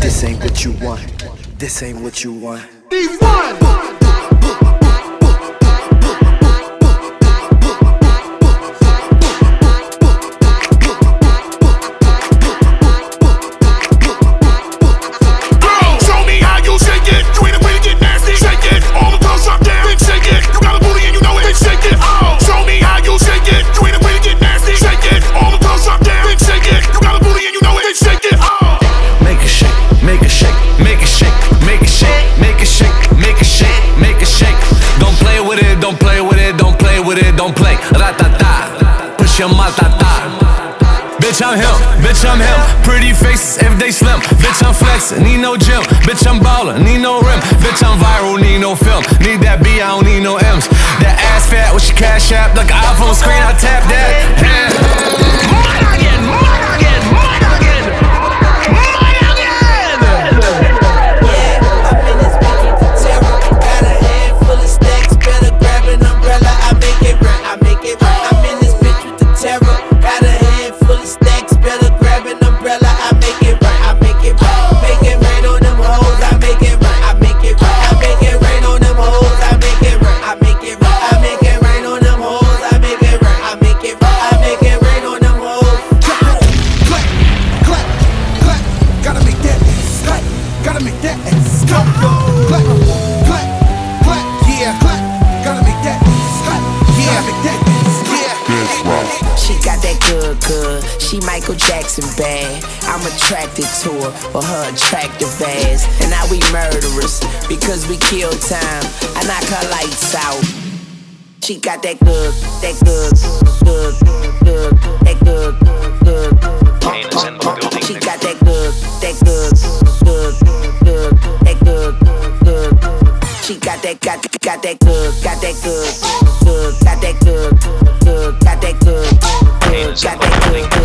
This ain't what you want. This ain't what you want. D1! Your matata. Bitch, I'm him, bitch, I'm him. Pretty faces if they slim. Bitch, I'm flexing, need no gym. Bitch, I'm ballin', need no rim. Bitch, I'm viral, need no film. Need that B, I don't need no M's. That ass fat with your cash app, like an iPhone screen, I tap that. Attracted to her or her attractive ass. And now we murderers because we kill time. I knock her lights out. She got that good, that good, good, good, that good, good. She got that good, that good, good, good, that good, good. She got that, got, got that good, got that good, good, got that good, good, got that good, good, got that good,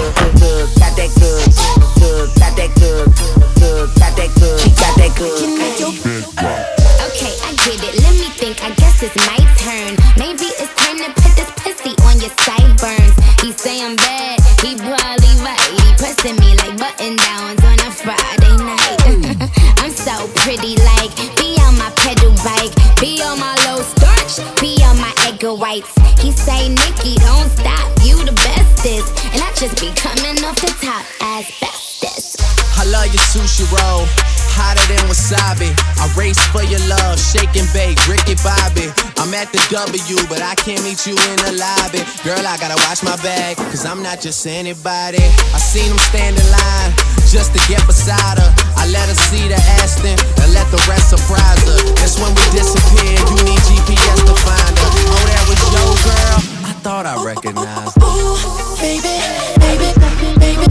At the W, but I can't meet you in the lobby. Girl, I gotta watch my bag, cause I'm not just anybody. I seen him stand in line just to get beside her. I let her see the Aston and let the rest surprise her. That's when we disappeared. You need GPS to find her. Oh, that was your girl. I thought I recognized her. Ooh, baby, baby, baby,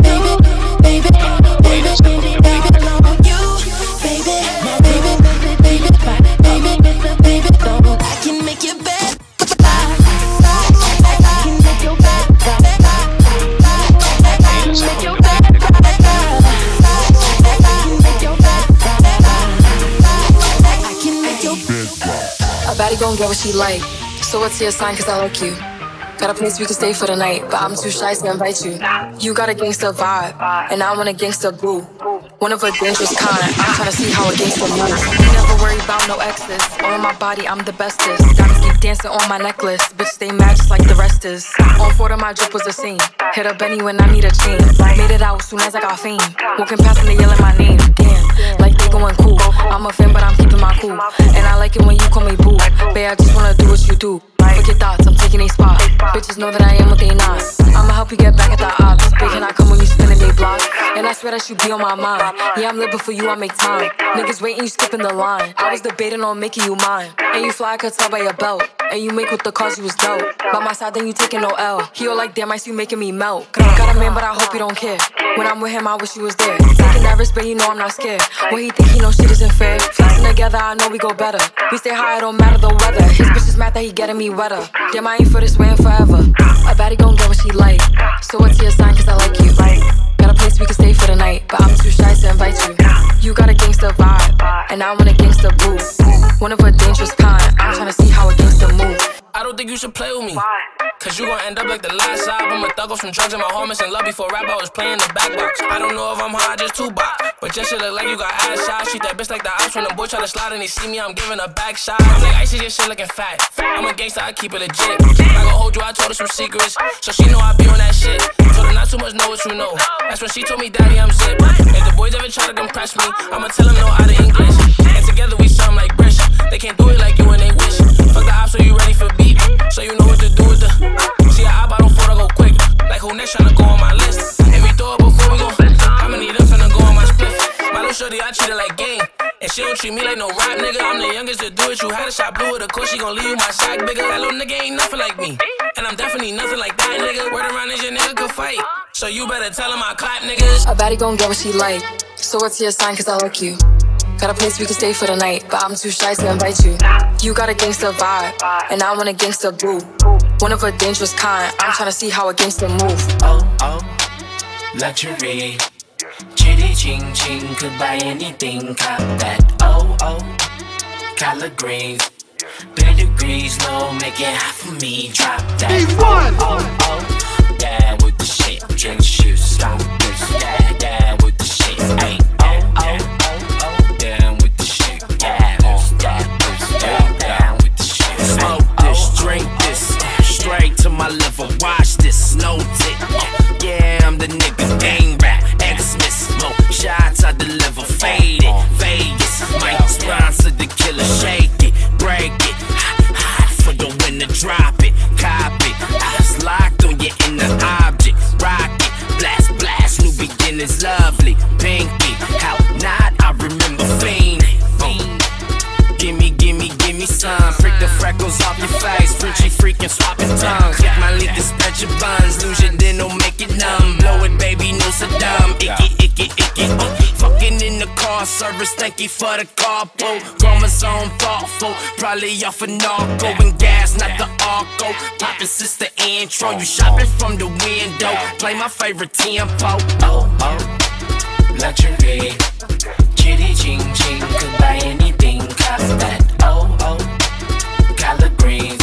baby, baby. Baddie gon' get what she like. So what's your sign? Cause I like you. Got a place we can stay for the night, but I'm too shy to invite you. You got a gangster vibe, and I want a gangster boo. One of a dangerous kind. I'm trying to see how a gangster moves. Never worry about no exes. On my body, I'm the bestest. Gotta keep dancing on my necklace. Bitch, mad just like the rest is. On four of my drip was the same. Hit a Benny when I need a chain. Made it out soon as I got fame. Walking past and they yelling my name. Damn, like do your thoughts, I'm taking a spot. Bitches know that I am what they not. I'ma help you get back You be on my mind. Yeah, I'm living for you, I make time. Niggas waiting, you skipping the line. I was debating on making you mine. And you fly, I could tell by your belt. And you make with the cause you was dope. By my side, then you taking no L. He all like, damn, I see you making me melt. Got a man, but I hope you don't care. When I'm with him, I wish you was there. Taking that risk, but you know I'm not scared. What he think he know shit isn't fair. Flexing together, I know we go better. We stay high, it don't matter the weather. His bitch is mad that he getting me wetter. Damn, I ain't for this waiting forever. A baddie gon' get what she like. So what's your sign? Cause I like you. Place we can stay for the night, but I'm too shy to invite you. You got a gangster vibe, and I want a gangster boo. One of a dangerous kind. I'm trying to see how a gangster move. I don't think you should play with me. Cause you gon' end up like the last side. I'm A thug from drugs and my homies in love before rap. I was playing the back box. I don't know if I'm high, just two box. But just shit look like you got ass shots. Treat that bitch like the ops when the boy try to slide and they see me, I'm giving a back shot. I'm like, I see your shit looking fat. I'm a gangster, I keep it legit. I gon' hold you, I told her some secrets. So she know I be on that shit. Know what you know. That's when she told me, Daddy, I'm zip. If the boys ever try to compress me, I'ma tell them no out of English. And together we sound like British. They can't do it like you and they wish. Fuck the ops, so you ready for beat? So you know what to do with the. See, I I don't go quick. Like who next tryna go on my list? If we throw it before we go, I'ma need them finna go on my split. My little shorty, I treat her like game. And she don't treat me like no rap nigga. I'm the youngest to do it. You had a shot blue with a course, she gon' leave you my sack bigger. That little nigga ain't nothing like me. And I'm definitely nothing like that nigga. Word around is fight. So you better tell him I clap niggas. A baddie gon' get what she like. So what's your sign? Cause I like you. Got a place we can stay for the night, but I'm too shy to invite you. You got a gangster vibe, and I want a gangster boo. One of a dangerous kind. I'm tryna see how a gangster move. Oh, oh, luxury. Chitty ching ching, could buy anything, cop that. Oh, oh, collard greens. Pedigrees, no, make it hot for me, drop that. Oh, oh, oh, down with the shit. Drink shoes, this. Yeah, down with the shit. Ay, service. Thank you for the carpool. Chromosome thoughtful. Probably off a narco and gas, not the arco. Poppin' sister intro. You shopping from the window. Play my favorite tempo. Oh, oh, luxury. Chitty ching ching, could buy anything, cop that. Oh, oh, collard greens.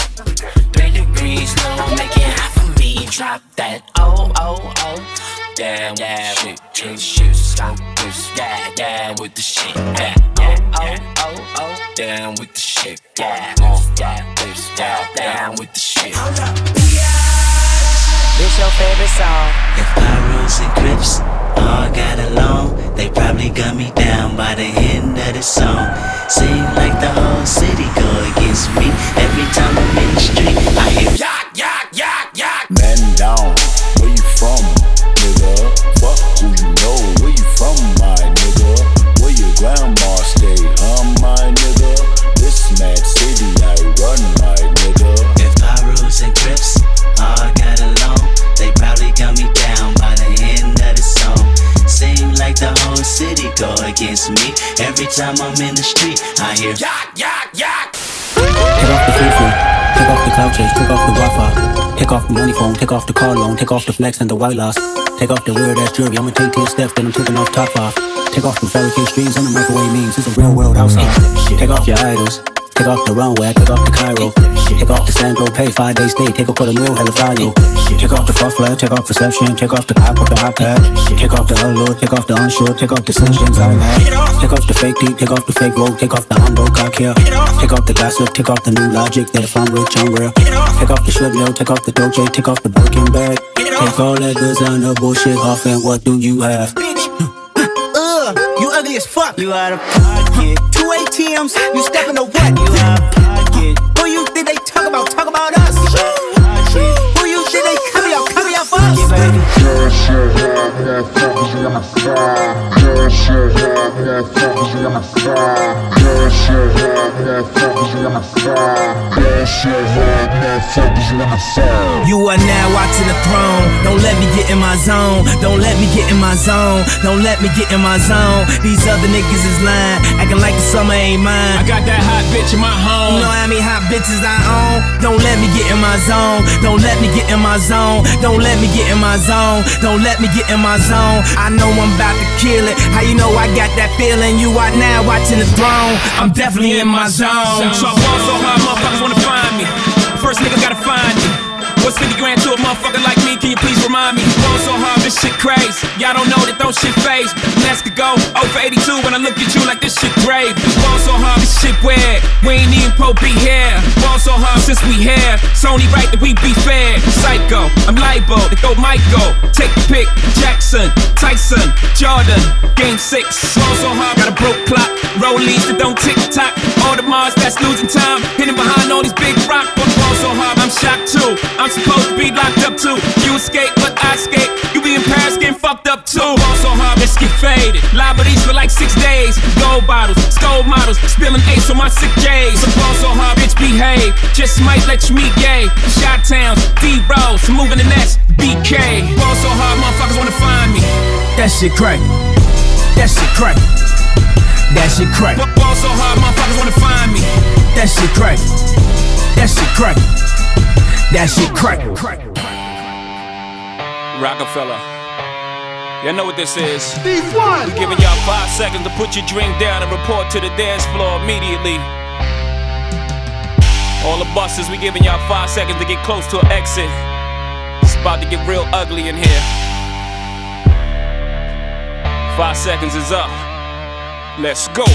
Pedigrees, no, make it hot for me, drop that. Oh, oh, oh, down with the shit. Drink shoes, stop this. Yeah, down with the shit. Yeah, oh, oh, oh, oh, down with the shit. Yeah, down this, down, down with the shit. This your favorite song. If Pyros and Crips all got along, they probably got me down by the end of the song. Seem like the whole city go against me. Every time I'm in the street, I hear Yak, yak, yak, yak. Man down, where you from, time I'm in the street, I hear Yak, yak, yak. Take off the fufu, take off the cloud chase, take off the Wi-Fi, take off the money phone, take off the car loan, take off the flex and the white loss, take off the weird ass jewelry. I'ma take ten steps, then I'm taking off top off. Take off the fabricate streams and the microwave memes. It's a real world outside. Take off your idols. Take off the runway, take off the Cairo. Take off the Sandro, pay five days stay, take a quarter meal, hella value. Take off the fuck flag, take off perception, take off the with the iPad. Take off the allure, take off the unsure, take off the decisions I had. Take off the fake deep, take off the fake road, take off the humble cock here. Take off the gossip, take off the new logic that if I'm rich, I'm real. Take off the mill, take off the doje, take off the Birkin bag. Take all that designer bullshit off and what do you have? Ugly as fuck. you out of pocket. Two ATMs, you step in the what? You out of pocket. Who you think they talk about? Talk about us. You are now watching the throne. Don't let me get in my zone. Don't let me get in my zone. Don't let me get in my zone. These other niggas is lying, acting like the summer ain't mine. I got that hot bitch in my home. You know how many hot bitches I own? Don't let me get in my zone. Don't let me get in my zone. Don't let me get in my zone. Don't let me get in my zone. I know I'm about to kill it. How you know I got that feeling? You are now watching the throne. I'm definitely in my zone. So I ball so hard, motherfuckers wanna find me. First nigga gotta find me. What's 50 grand to a motherfucker like me? Can you please remind me? This shit crazy. Y'all don't know that those shit phase. Let's go oh over 82 when I look at you like this shit grave. Going so hard, this shit weird. We ain't even pro be here. Going so hard since we here. It's only right that we be fair. Psycho, I'm libo, to go Michael. Take the pick, Jackson, Tyson, Jordan. Game six. Going so hard, got a broke clock. Rollies that don't tick tock. All the Mars that's losing time. Hitting behind all these big rock. Going so hard, I'm shocked too. I'm supposed to be locked up too. You escape, but I escape. Be in Paris getting fucked up too. Going so hard, let's get faded. Liberties for like six days. Gold bottles, skull models. Spilling ace on my sick days. So going so hard, bitch, behave. Just might let you meet gay. Shot towns, D Rose, moving the next BK. Going so hard, motherfuckers wanna find me. That shit crack. That shit crack. That shit crack. Ball so hard, motherfuckers wanna find me. That shit crack. That shit crack. That shit crack. Rockefeller. Y'all know what this is. Steve one. We giving y'all five seconds to put your drink down and report to the dance floor immediately. All the buses, we giving y'all five seconds to get close to an exit. It's about to get real ugly in here. Five seconds is up. Let's go.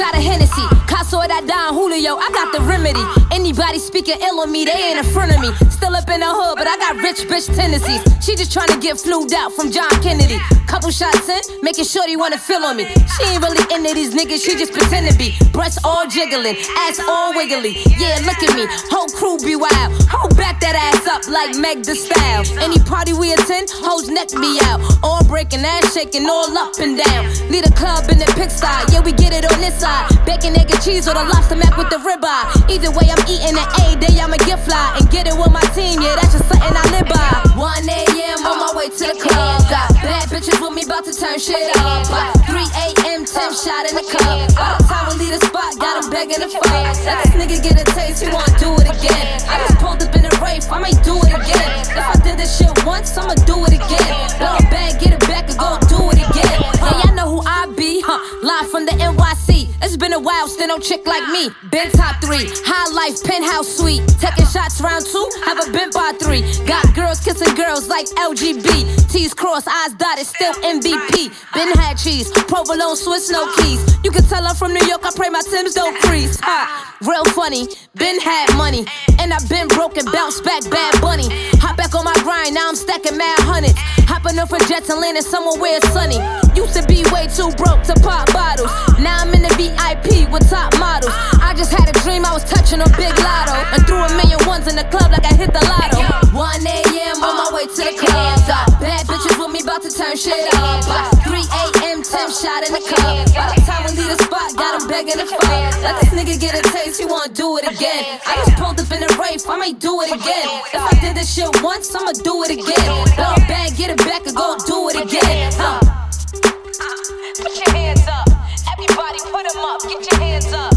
Shot of Hennessy. Caso that Don Julio, I got the remedy. Anybody speaking ill on me, they ain't in front of me. Still up in the hood, but I got rich bitch tendencies. She just tryna get flued out from John Kennedy. Couple shots in, making sure they wanna feel on me. She ain't really into these niggas, she just pretend to be. Breasts all jiggling, ass all wiggly. Yeah, look at me, whole crew be wild. Hold back that ass up like Meg the Style. Any party we attend, hoes neck me out. All breaking, ass shaking, all up and down. Lead a club in the pig style, yeah, we get it on this side. Bacon, egg, and cheese or the lobster mac with the ribeye. Either way, I'm eating it A day, I'ma get fly and get it with my team, yeah, that's just something I live by. 1 a.m. on my way to the club. Got bad bitches with me, about to turn shit up. By 3 a.m., 10 shot in the cup. By the time we leave the spot, got him begging to fuck. Let this nigga get a taste, he wanna do it again. I just pulled up in a race, I might do it again. If I did this shit once, I'ma do it again. It back, get it been a still no chick like me. Been top three, high life, penthouse suite. Taking shots round two, haven't been by three. Got girls kissing girls like LGB. T's cross, eyes dotted, still MVP. Been had cheese, provolone, Swiss, no keys. You can tell I'm from New York, I pray my Tim's don't freeze. Ha, real funny, been had money. And I've been broken, bounce back, bad bunny. Hop back on my grind, now I'm stacking mad hundreds. Hopping up for jets and landing somewhere where it's sunny. Used to be way too broke to pop bottles. Now I'm in the VIP with top models. I just had a dream I was touching a big lotto. And threw a million ones in the club like I hit the lotto. 1 a.m. on my way to the club. Bad bitches with me about to turn shit up. By 3 a.m. spot, got him begging fuck. Let this nigga get a taste, he wanna do it again. I just pulled up in a race, I might do it again. If I did this shit once, I'ma do it again. Blow it back, get it back, and go do it again. Huh. Put your hands up. Everybody put them up. Get your hands up.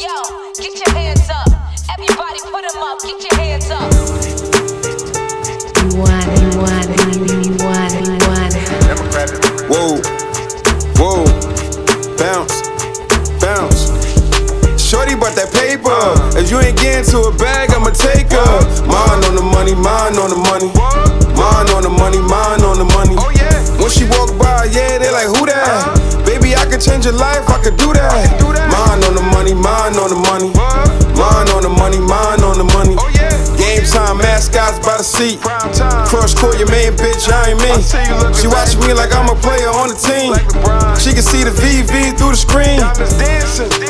Yo, get your hands up. Everybody put them up. Get your hands up. You want, you want, you want, you want. Whoa, whoa, bounce, bounce. Shorty bought that paper. If you ain't getting to a bag, I'ma take her. Mine on the money, mine on the money. Mine on the money, mine on the money. Oh, when she walk by, yeah, they like, who that? Uh-huh. Baby, I could change your life, I could do that. Mine on the money, mine on the money. Mine on the money, mine on the money. Oh, Time, mascots by the seat. Cross court, your main bitch, I ain't me. She watch me like I'm a player on the team. She can see the VV through the screen.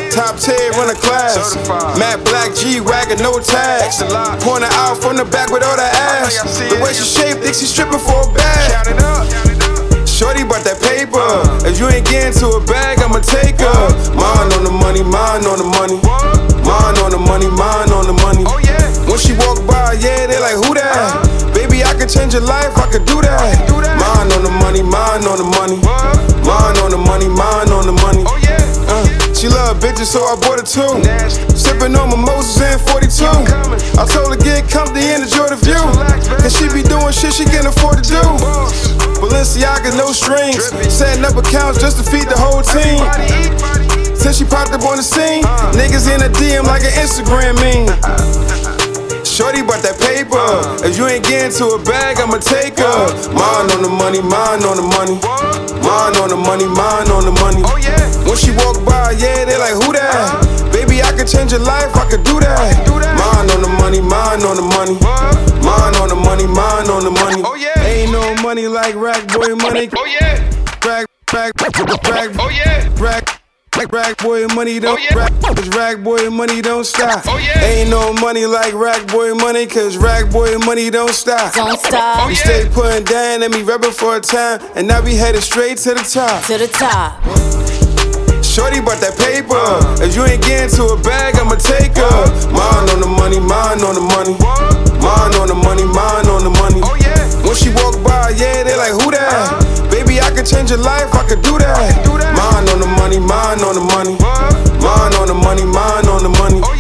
Top 10, run a class. Matt Black G wagon, no tags. Pointing out from the back with all that ass. The way she shaped, think she stripping for a bag. Shorty bought that paper. If you ain't getting to a bag, I'ma take her. Mine on the money, mine on the money. Mine on the money, mine on the money. Oh, yeah. When she walk by, yeah, they like, who that? Baby, I could change your life, I could do that. do that Mine on the money, mine on the money. Mine on the money, mine on the money. oh Uh, she love bitches, so I bought her two. Sipping on mimosas and 42. I told her get comfy and enjoy the view. Cause she be doing shit she can't afford to do. Balenciaga, no strings. Setting up accounts just to feed the whole team. Since she popped up on the scene, niggas in a DM like an Instagram meme. Shorty bought that paper. If you ain't getting to a bag, I'ma take her. Mine on the money, mine on the money. Mine on the money, mine on the money. When she walk by, yeah, they like, who that? Baby, I could change your life, I could do that. Mine on the money, mine on the money. Mine on the money, mine on the money. Ain't no money like rack boy money. Oh yeah. Rack, rack, rack. oh yeah. Rag. Rag, rag boy money don't oh, rag, cause rag boy money don't stop. Oh, ain't no money like rag boy money, cause rag boy money don't stop. Don't stop. Oh, we stay putting down and me rapping for a time, and now we headed straight to the top. To the top. Shorty bought that paper. If you ain't getting to a bag, I'ma take her. Mine on the money, mine on the money. Mine on the money, mine on the money. When she walk by, yeah, they like, who that? Baby, I could change your life, I could do that. Mine on the money, mine on the money. Mine on the money, mine on the money. Speedo,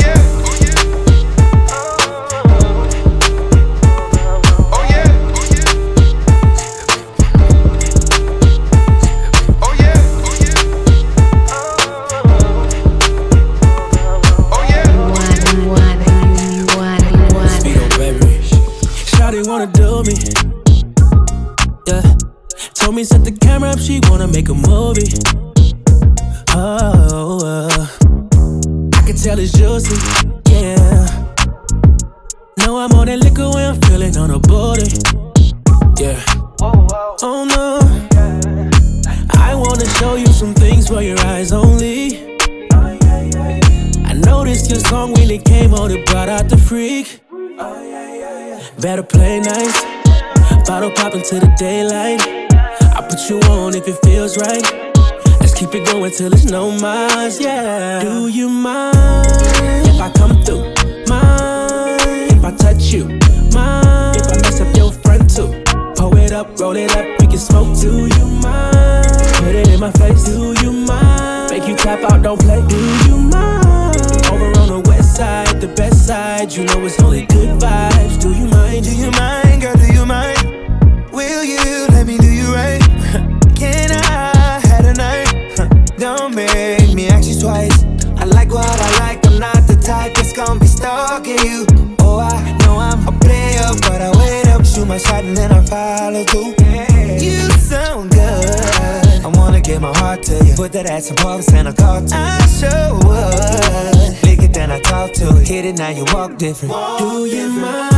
show you some things for your eyes only. I noticed your song when it came on, it brought out the freak. Better play nice. Bottle popping to the daylight. I put you on if it feels right. Let's keep it going till there's no miles, yeah. Do you mind if I come through? Mind if I touch you? Mind if I mess up your front too? Pull it up, roll it up, we can smoke. Do you mind? Put it in my face. Do you mind? Make you tap out, don't play. Do you mind? Over on the west side, the best side. You know it's only that ass and I call to I sure would. Lick it, then I talk to it. Hit it, now you walk different. Do you mind